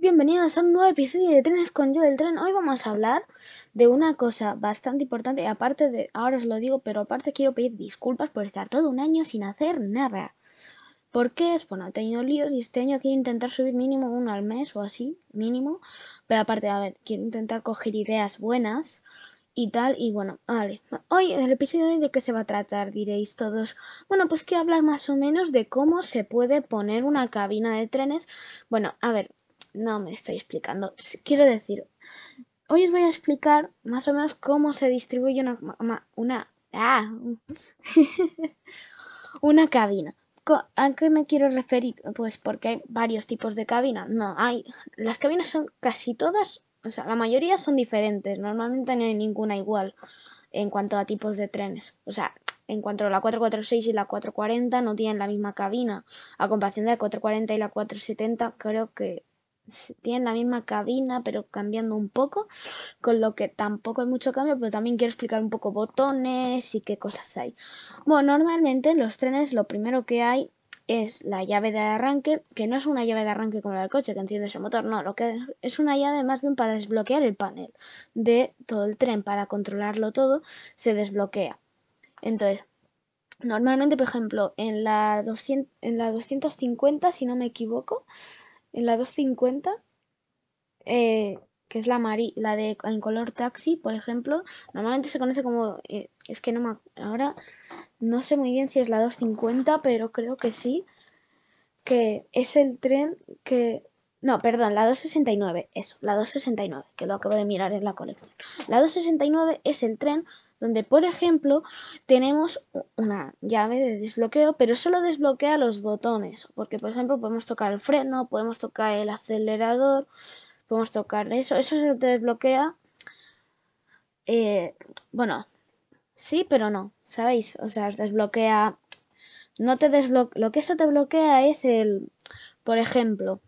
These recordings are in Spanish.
bienvenidos a un nuevo episodio de Trenes con Yo del Tren. Hoy vamos a hablar de una cosa bastante importante, aparte de, ahora os lo digo, pero aparte quiero pedir disculpas por estar todo un año sin hacer nada. ¿Por qué es? Bueno, he tenido líos y este año quiero intentar subir mínimo uno al mes o así, mínimo. Pero aparte, a ver, quiero intentar coger ideas bueas y tal. Y bueno, vale. Hoy, en el episodio de hoy, ¿de qué se va a tratar? Diréis todos. Bueno, pues quiero hablar más o menos de cómo se puede poner una cabina de trenes. Bueno, a ver, no me estoy explicando. Quiero decir, hoy os voy a explicar más o menos cómo se distribuye una, una, ah, una cabina. ¿A qué me quiero referir? Pues porque hay varios tipos de cabina. No, hay. Las cabinas son casi todas, o sea, la mayoría son diferentes. Normalmente no hay ninguna igual en cuanto a tipos de trenes. O sea, en cuanto a la 446 y la 440 no tienen la misma cabina. A comparación de la 440 y la 470, creo que tienen la misma cabina pero cambiando un poco con lo que tampoco hay mucho cambio pero también quiero explicar un poco botones y qué cosas hay. Bueno normalmente en los trenes lo primero que hay es la llave de arranque que no es una llave de arranque como la del coche que enciende ese motor no lo que es una llave más bien para desbloquear el panel de todo el tren para controlarlo todo se desbloquea. Entonces normalmente por ejemplo en la 200 en la 250 si no me equivoco en la 250, eh, que es la, la de en color taxi, por ejemplo, normalmente se conoce como, eh, es que no me, ahora no sé muy bien si es la 250, pero creo que sí, que es el tren que, no, perdón, la 269, eso, la 269, que lo acabo de mirar en la colección. La 269 es el tren donde por ejemplo tenemos una llave de desbloqueo, pero solo desbloquea los botones, porque por ejemplo podemos tocar el freno, podemos tocar el acelerador, podemos tocar eso, eso se desbloquea, eh, bueno, sí, pero no, ¿sabéis? O sea, desbloquea, no te desbloquea, lo que eso te bloquea es el, por ejemplo,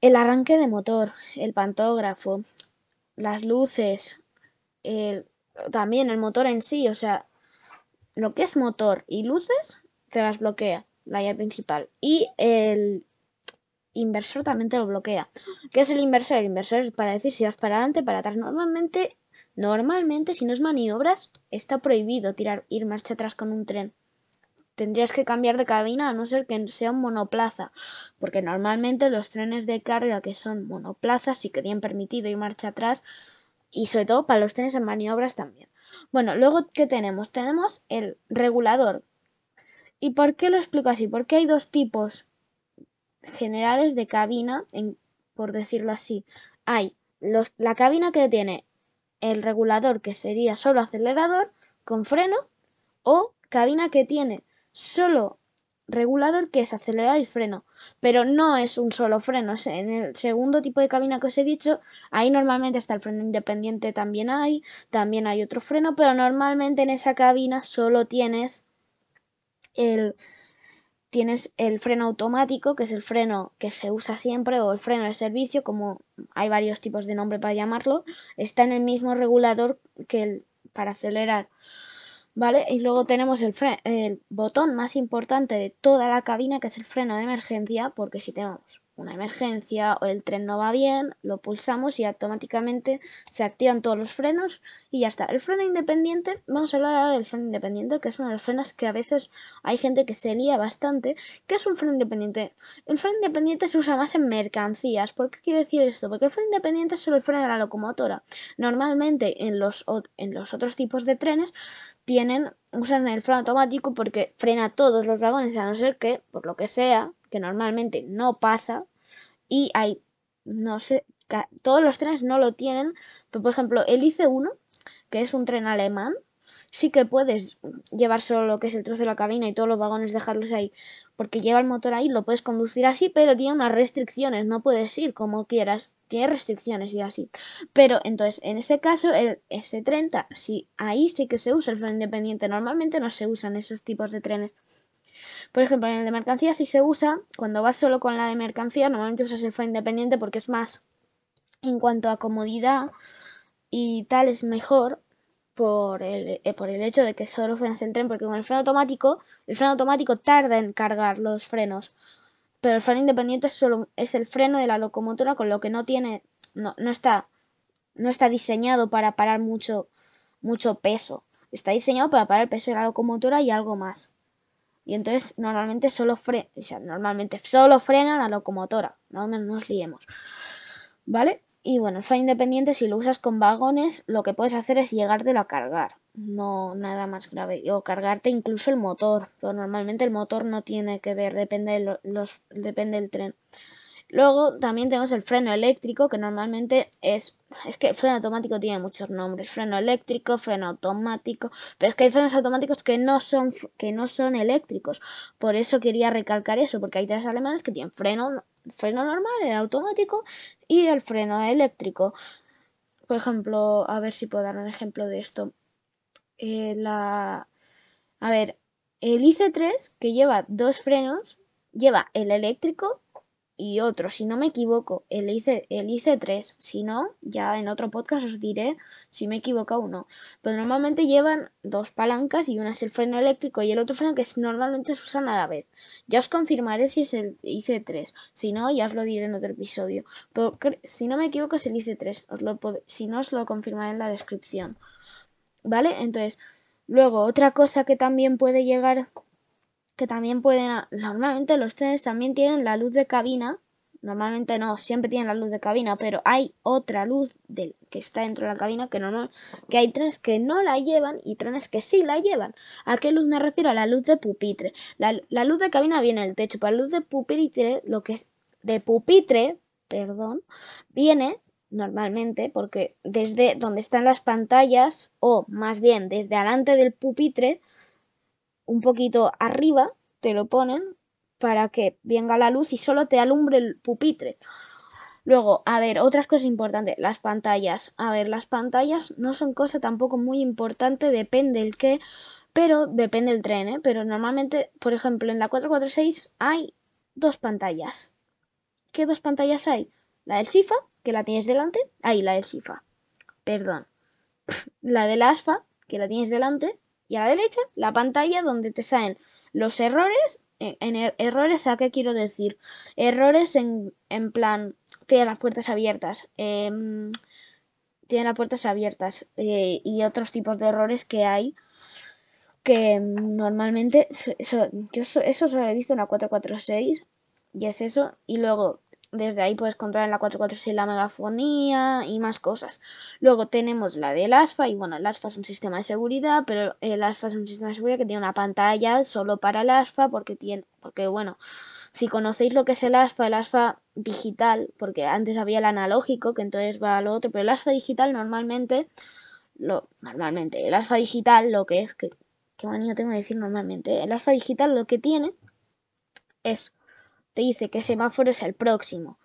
el arranque de motor, el pantógrafo, las luces, el, también el motor en sí, o sea, lo que es motor y luces te las bloquea la llave principal y el inversor también te lo bloquea. ¿Qué es el inversor? El inversor es para decir si vas para adelante, para atrás. Normalmente, normalmente si no es maniobras, está prohibido tirar ir marcha atrás con un tren. Tendrías que cambiar de cabina a no ser que sea un monoplaza, porque normalmente los trenes de carga que son monoplazas sí que tienen permitido ir marcha atrás y sobre todo para los trenes en maniobras también. Bueno, luego, ¿qué tenemos? Tenemos el regulador. ¿Y por qué lo explico así? Porque hay dos tipos generales de cabina, en, por decirlo así. Hay los, la cabina que tiene el regulador, que sería solo acelerador, con freno, o cabina que tiene solo regulador que es acelerar y freno, pero no es un solo freno. En el segundo tipo de cabina que os he dicho, ahí normalmente está el freno independiente, también hay, también hay otro freno, pero normalmente en esa cabina solo tienes el tienes el freno automático, que es el freno que se usa siempre, o el freno de servicio, como hay varios tipos de nombre para llamarlo, está en el mismo regulador que el para acelerar. ¿Vale? Y luego tenemos el, el botón más importante de toda la cabina, que es el freno de emergencia, porque si tenemos una emergencia o el tren no va bien, lo pulsamos y automáticamente se activan todos los frenos y ya está. El freno independiente, vamos a hablar ahora del freno independiente, que es uno de los frenos que a veces hay gente que se lía bastante. ¿Qué es un freno independiente? El freno independiente se usa más en mercancías. ¿Por qué quiere decir esto? Porque el freno independiente es solo el freno de la locomotora. Normalmente en los, en los otros tipos de trenes tienen, usan el freno automático porque frena todos los vagones, a no ser que, por lo que sea, que normalmente no pasa, y hay, no sé, todos los trenes no lo tienen, pero por ejemplo, el IC1, que es un tren alemán, sí que puedes llevar solo lo que es el trozo de la cabina y todos los vagones dejarlos ahí, porque lleva el motor ahí, lo puedes conducir así, pero tiene unas restricciones, no puedes ir como quieras, tiene restricciones y así. Pero entonces, en ese caso, el S30, sí, ahí sí que se usa el freno independiente, normalmente no se usan esos tipos de trenes. Por ejemplo, en el de mercancía sí se usa, cuando vas solo con la de mercancía, normalmente usas el freno independiente porque es más, en cuanto a comodidad y tal, es mejor, por el, eh, por el hecho de que solo frenas el tren, porque con el freno automático, el freno automático tarda en cargar los frenos. pero el freno independiente solo es el freno de la locomotora con lo que no tiene, no, no está, no está diseñado para parar mucho, mucho peso. Está diseñado para parar el peso de la locomotora y algo más. Y entonces normalmente solo, frena, normalmente solo frena la locomotora. No nos liemos. ¿Vale? Y bueno, freno independiente, si lo usas con vagones, lo que puedes hacer es llegártelo a cargar. No nada más grave. O cargarte incluso el motor. Pero normalmente el motor no tiene que ver, depende, los, depende del tren. Luego también tenemos el freno eléctrico, que normalmente es. Es que el freno automático tiene muchos nombres. Freno eléctrico, freno automático. Pero es que hay frenos automáticos que no son, que no son eléctricos. Por eso quería recalcar eso, porque hay tres alemanes que tienen freno freno normal, el automático y el freno eléctrico. Por ejemplo, a ver si puedo dar un ejemplo de esto. Eh, la... A ver, el IC3 que lleva dos frenos, lleva el eléctrico y otro, si no me equivoco, el, IC, el IC3. Si no, ya en otro podcast os diré si me equivoco o no. Pero normalmente llevan dos palancas y una es el freno eléctrico y el otro freno que normalmente se usan a la vez. Ya os confirmaré si es el IC3. Si no, ya os lo diré en otro episodio. Si no me equivoco es el IC3. Os lo si no, os lo confirmaré en la descripción. ¿Vale? Entonces, luego otra cosa que también puede llegar que también pueden... Normalmente los trenes también tienen la luz de cabina. Normalmente no, siempre tienen la luz de cabina, pero hay otra luz del, que está dentro de la cabina que normal, que hay trenes que no la llevan y trenes que sí la llevan. ¿A qué luz me refiero? A la luz de pupitre. La, la luz de cabina viene del techo, pero la luz de pupitre, lo que es de pupitre, perdón, viene normalmente porque desde donde están las pantallas o más bien desde delante del pupitre un poquito arriba, te lo ponen para que venga la luz y solo te alumbre el pupitre. Luego, a ver, otras cosas importantes, las pantallas. A ver, las pantallas no son cosa tampoco muy importante, depende el qué, pero depende el tren, ¿eh? Pero normalmente, por ejemplo, en la 446 hay dos pantallas. ¿Qué dos pantallas hay? La del SIFA, que la tienes delante. Ahí, la del SIFA. Perdón. la del ASFA, que la tienes delante y a la derecha la pantalla donde te salen los errores. En, er, errores, ¿a qué quiero decir? Errores en, en plan, tiene las puertas abiertas. Eh, tiene las puertas abiertas eh, y otros tipos de errores que hay que normalmente eso, yo eso solo he visto en la 446 y es eso y luego desde ahí puedes controlar en la 446 la megafonía y más cosas. Luego tenemos la del ASFA y bueno, el ASFA es un sistema de seguridad, pero el ASFA es un sistema de seguridad que tiene una pantalla solo para el ASFA porque tiene, porque bueno, si conocéis lo que es el ASFA, el ASFA digital, porque antes había el analógico que entonces va a lo otro, pero el ASFA digital normalmente, lo, normalmente, el ASFA digital lo que es, que, qué manía tengo de decir normalmente, el ASFA digital lo que tiene es te dice que semáforo es el próximo.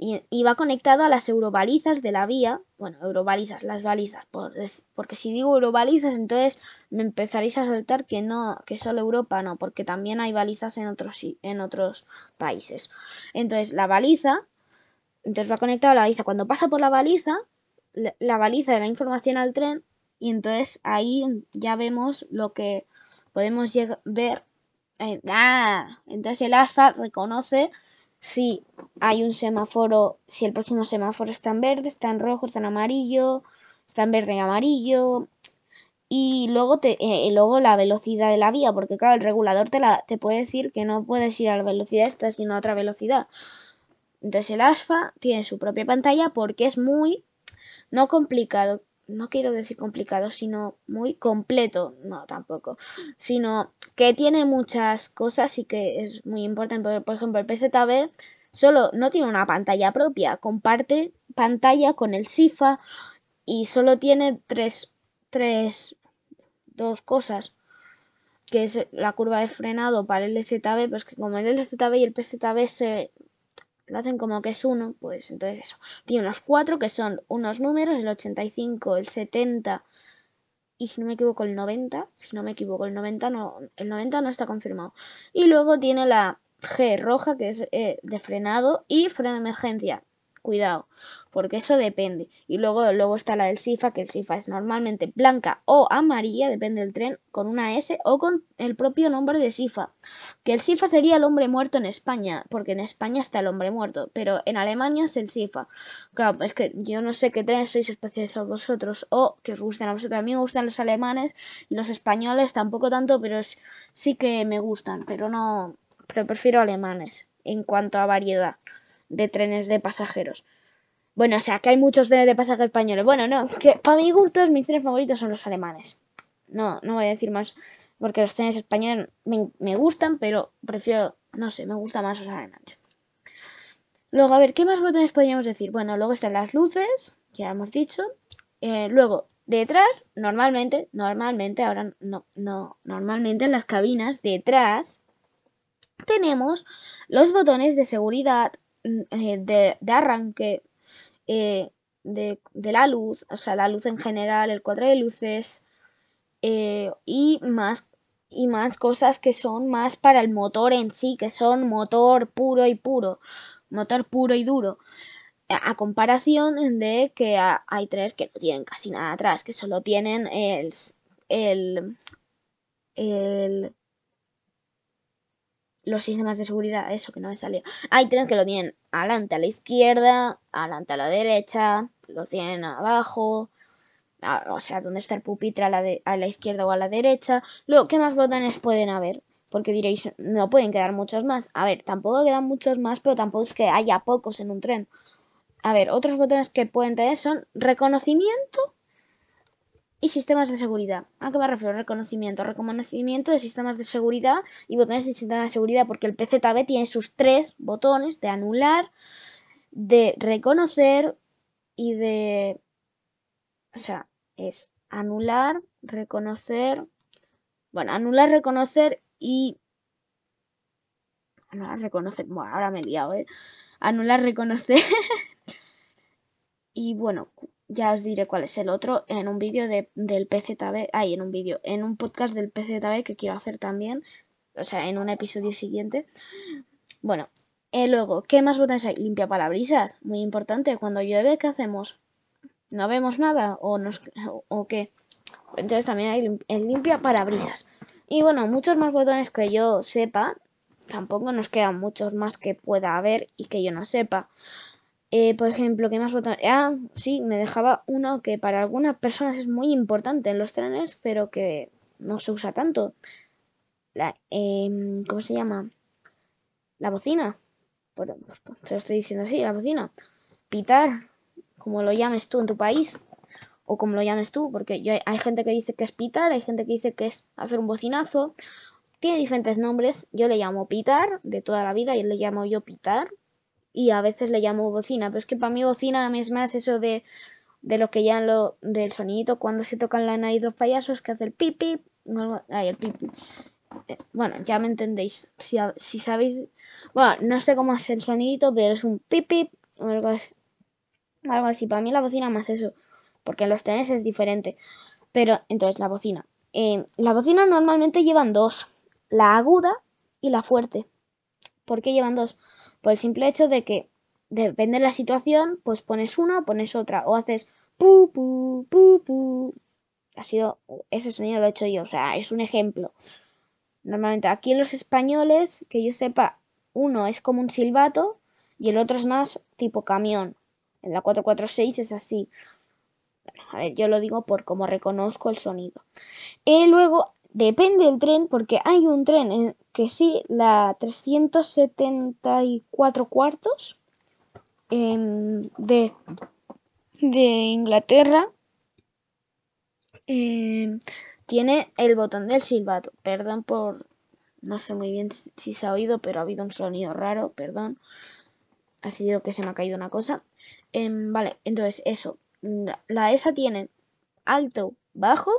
Y, va conectado a las eurobalizas de la vía. Bueno, eurobalizas, las balizas. porque si digo eurobalizas, entonces me empezaréis a saltar que no, que solo Europa no, porque también hay balizas en otros, en otros países. Entonces, la baliza, entonces va conectado a la baliza. Cuando pasa por la baliza, la baliza da la información al tren y entonces ahí ya vemos lo que podemos ver ah, entonces el ASFA reconoce si hay un semáforo, si el próximo semáforo está en verde, está en rojo, está en amarillo, está en verde y amarillo. Y luego, te, eh, luego la velocidad de la vía, porque claro, el regulador te, la, te puede decir que no puedes ir a la velocidad esta, sino a otra velocidad. Entonces el ASFA tiene su propia pantalla porque es muy, no complicado, no quiero decir complicado, sino muy completo, no tampoco, sino que tiene muchas cosas y que es muy importante. Por ejemplo, el PZB solo no tiene una pantalla propia, comparte pantalla con el SIFA y solo tiene tres, tres, dos cosas que es la curva de frenado para el LZB, pues que como el LZB y el PZB se lo hacen como que es uno, pues entonces eso. Tiene unos cuatro que son unos números, el 85, el 70 y si no me equivoco el 90, si no me equivoco el 90 no, el 90 no está confirmado. Y luego tiene la G roja que es eh, de frenado y freno de emergencia. Cuidado, porque eso depende. Y luego, luego está la del SIFA, que el SIFA es normalmente blanca o amarilla, depende del tren, con una S o con el propio nombre de SIFA. Que el SIFA sería el hombre muerto en España, porque en España está el hombre muerto, pero en Alemania es el SIFA. Claro, es que yo no sé qué tren sois especializados vosotros o que os gusten a vosotros. A mí me gustan los alemanes y los españoles tampoco tanto, pero sí que me gustan, pero no, pero prefiero alemanes en cuanto a variedad de trenes de pasajeros. Bueno, o sea, que hay muchos trenes de pasajeros españoles. Bueno, no, que para mi gusto mis trenes favoritos son los alemanes. No, no voy a decir más, porque los trenes españoles me, gustan, pero prefiero, no sé, me gustan más los alemanes. Luego, a ver, ¿qué más botones podríamos decir? Bueno, luego están las luces, que ya hemos dicho. Eh, luego, detrás, normalmente, normalmente, ahora no, no, normalmente en las cabinas, detrás, tenemos los botones de seguridad, mm, eh, de, arranque, eh, de, la luz, o sea, la luz en general, el cuadro de luces eh, y más y más cosas que son más para el motor en sí, que son motor puro y puro, motor puro y duro. A, comparación de que hay tres que no tienen casi nada atrás, que solo tienen el, el los sistemas de seguridad, eso que no me salía. Hay trenes que lo tienen adelante a la izquierda, adelante a la derecha, lo tienen abajo, o sea, donde está el pupitre a la, a la izquierda o a la derecha. Luego, ¿qué más botones pueden haber? Porque diréis, no pueden quedar muchos más. A ver, tampoco quedan muchos más, pero tampoco es que haya pocos en un tren. A ver, otros botones que pueden tener son reconocimiento y sistemas de seguridad. ¿A qué me refiero? Reconocimiento. Reconocimiento de sistemas de seguridad y botones de sistema de seguridad, porque el PZB tiene sus tres botones de anular, de reconocer y de. O sea, es anular, reconocer. Bueno, anular, reconocer y. Anular, reconocer. Bueno, ahora me he liado, ¿eh? Anular, reconocer. y bueno, ya os diré cuál es el otro en un vídeo de, del PZB, ahí en un vídeo, en un podcast del PZB que quiero hacer también, o sea, en un episodio siguiente. Bueno, eh, luego, ¿qué más botones hay? Limpia palabrisas, muy importante, cuando llueve, ¿qué hacemos? ¿No vemos nada o, nos, o qué? Entonces también hay el limpia parabrisas. Y bueno, muchos más botones que yo sepa, tampoco nos quedan muchos más que pueda haber y que yo no sepa. Eh, por ejemplo, ¿qué más botones? Ah, sí, me dejaba uno que para algunas personas es muy importante en los trenes, pero que no se usa tanto. La, em, ¿Cómo se llama? La bocina. Por, te lo estoy diciendo así, la bocina. Pitar, como lo llames tú en tu país, o como lo llames tú, porque yo, hay gente que dice que es pitar, hay gente que dice que es hacer un bocinazo. Tiene diferentes nombres. Yo le llamo pitar de toda la vida y le llamo yo pitar y a veces le llamo bocina, pero es que para mí bocina es más eso de, de lo que ya lo del sonidito cuando se tocan la nariz los payasos que hace el pipi, el. Eh, bueno, ya me entendéis. Si, si sabéis, bueno, no sé cómo es el sonidito, pero es un pipi o algo así. Algo. Para mí la bocina más eso, porque en los trenes es diferente. Pero entonces la bocina. Eh, la bocina normalmente llevan dos, la aguda y la fuerte. ¿Por qué llevan dos? Por el simple hecho de que depende de la situación, pues pones una o pones otra. O haces pu. Ha sido, ese sonido lo he hecho yo, o sea, es un ejemplo. Normalmente aquí en los españoles, que yo sepa, uno es como un silbato y el otro es más tipo camión. En la 446 es así. a ver, yo lo digo por cómo reconozco el sonido. Y luego Depende del tren, porque hay un tren en que sí, la 374 cuartos em, de, de Inglaterra em, tiene el botón del silbato. Perdón por... No sé muy bien si se ha oído, pero ha habido un sonido raro, perdón. Ha sido que se me ha caído una cosa. Em, vale, entonces eso. La ESA tiene alto, bajo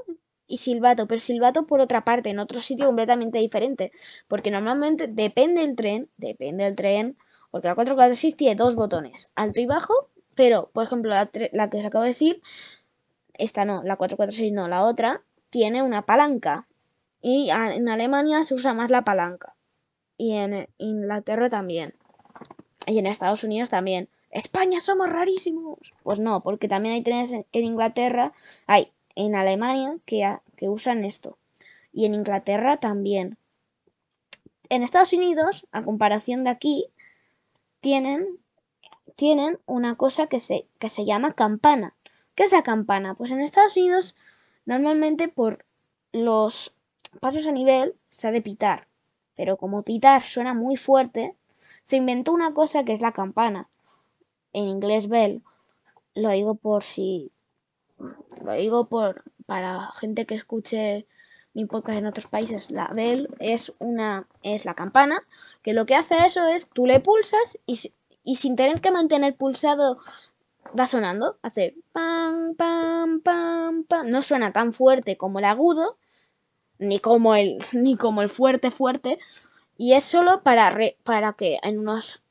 y silbato, pero silbato por otra parte, en otro sitio completamente diferente. Porque normalmente depende del tren, depende del tren, porque la 446 tiene dos botones, alto y bajo, pero por ejemplo la, que os acabo de decir, esta no, la 446 no, la otra, tiene una palanca. Y en Alemania se usa más la palanca. Y en Inglaterra también. Y en Estados Unidos también. España somos rarísimos. Pues no, porque también hay trenes en, Inglaterra, hay en Alemania que, que usan esto. Y en Inglaterra también. En Estados Unidos, a comparación de aquí, tienen, tienen una cosa que se, que se llama campana. ¿Qué es la campana? Pues en Estados Unidos, normalmente por los pasos a nivel se ha de pitar. Pero como pitar suena muy fuerte, se inventó una cosa que es la campana en inglés bell, lo digo por si lo digo por para gente que escuche mi podcast en otros países, la bell es una es la campana, que lo que hace eso es tú le pulsas y, y sin tener que mantener pulsado va sonando, hace pam pam pam pam, no suena tan fuerte como el agudo ni como el ni como el fuerte fuerte y es solo para para que en unos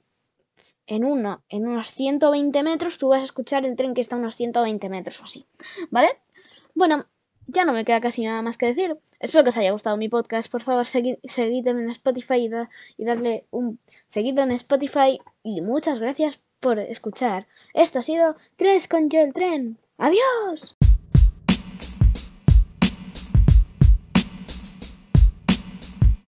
en, uno, en unos 120 metros tú vas a escuchar el tren que está a unos 120 metros o así, ¿vale? Bueno, ya no me queda casi nada más que decir. Espero que os haya gustado mi podcast. Por favor, seguidme en Spotify y, darle un seguido en Spotify. Y muchas gracias por escuchar. Esto ha sido Tres con yo el tren. ¡Adiós!